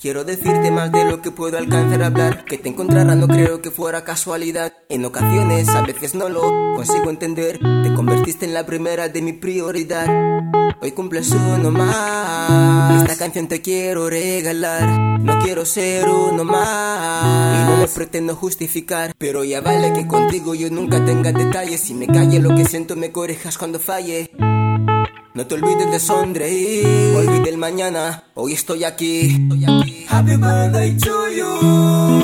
Quiero decirte más de lo que puedo alcanzar a hablar. Que te encontrará no creo que fuera casualidad. En ocasiones, a veces no lo consigo entender. Te convertiste en la primera de mi prioridad. Hoy cumples uno más. Esta canción te quiero regalar. No quiero ser uno más. Y no me pretendo justificar. Pero ya vale que contigo yo nunca tenga detalles. Si me calle lo que siento, me corrijas cuando falle. No te olvides de sonreír, olvide el mañana, hoy estoy aquí. Happy birthday to you.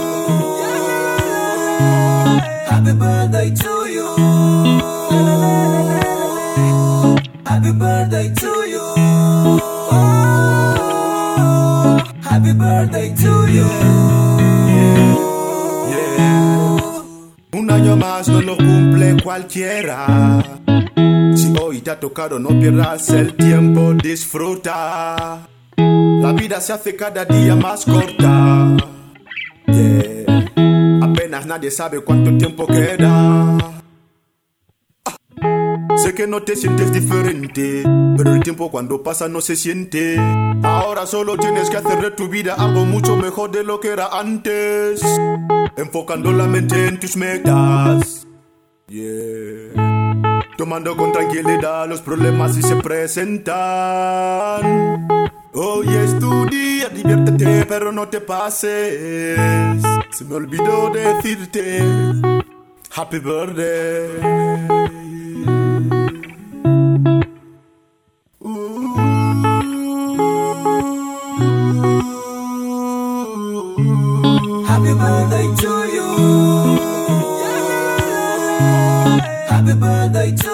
Happy birthday to you. Happy birthday to you. Happy birthday to you. Un año más no lo cumple cualquiera. Si hoy te ha tocado, no pierdas el tiempo, disfruta. La vida se hace cada día más corta. Yeah. Apenas nadie sabe cuánto tiempo queda. Ah. Sé que no te sientes diferente, pero el tiempo cuando pasa no se siente. Ahora solo tienes que hacer de tu vida algo mucho mejor de lo que era antes. Enfocando la mente en tus metas. Yeah. Tomando con tranquilidad los problemas si se presentan. Hoy es tu día, diviértete, pero no te pases. Se me olvidó decirte Happy birthday. Happy birthday to you. Happy birthday to you.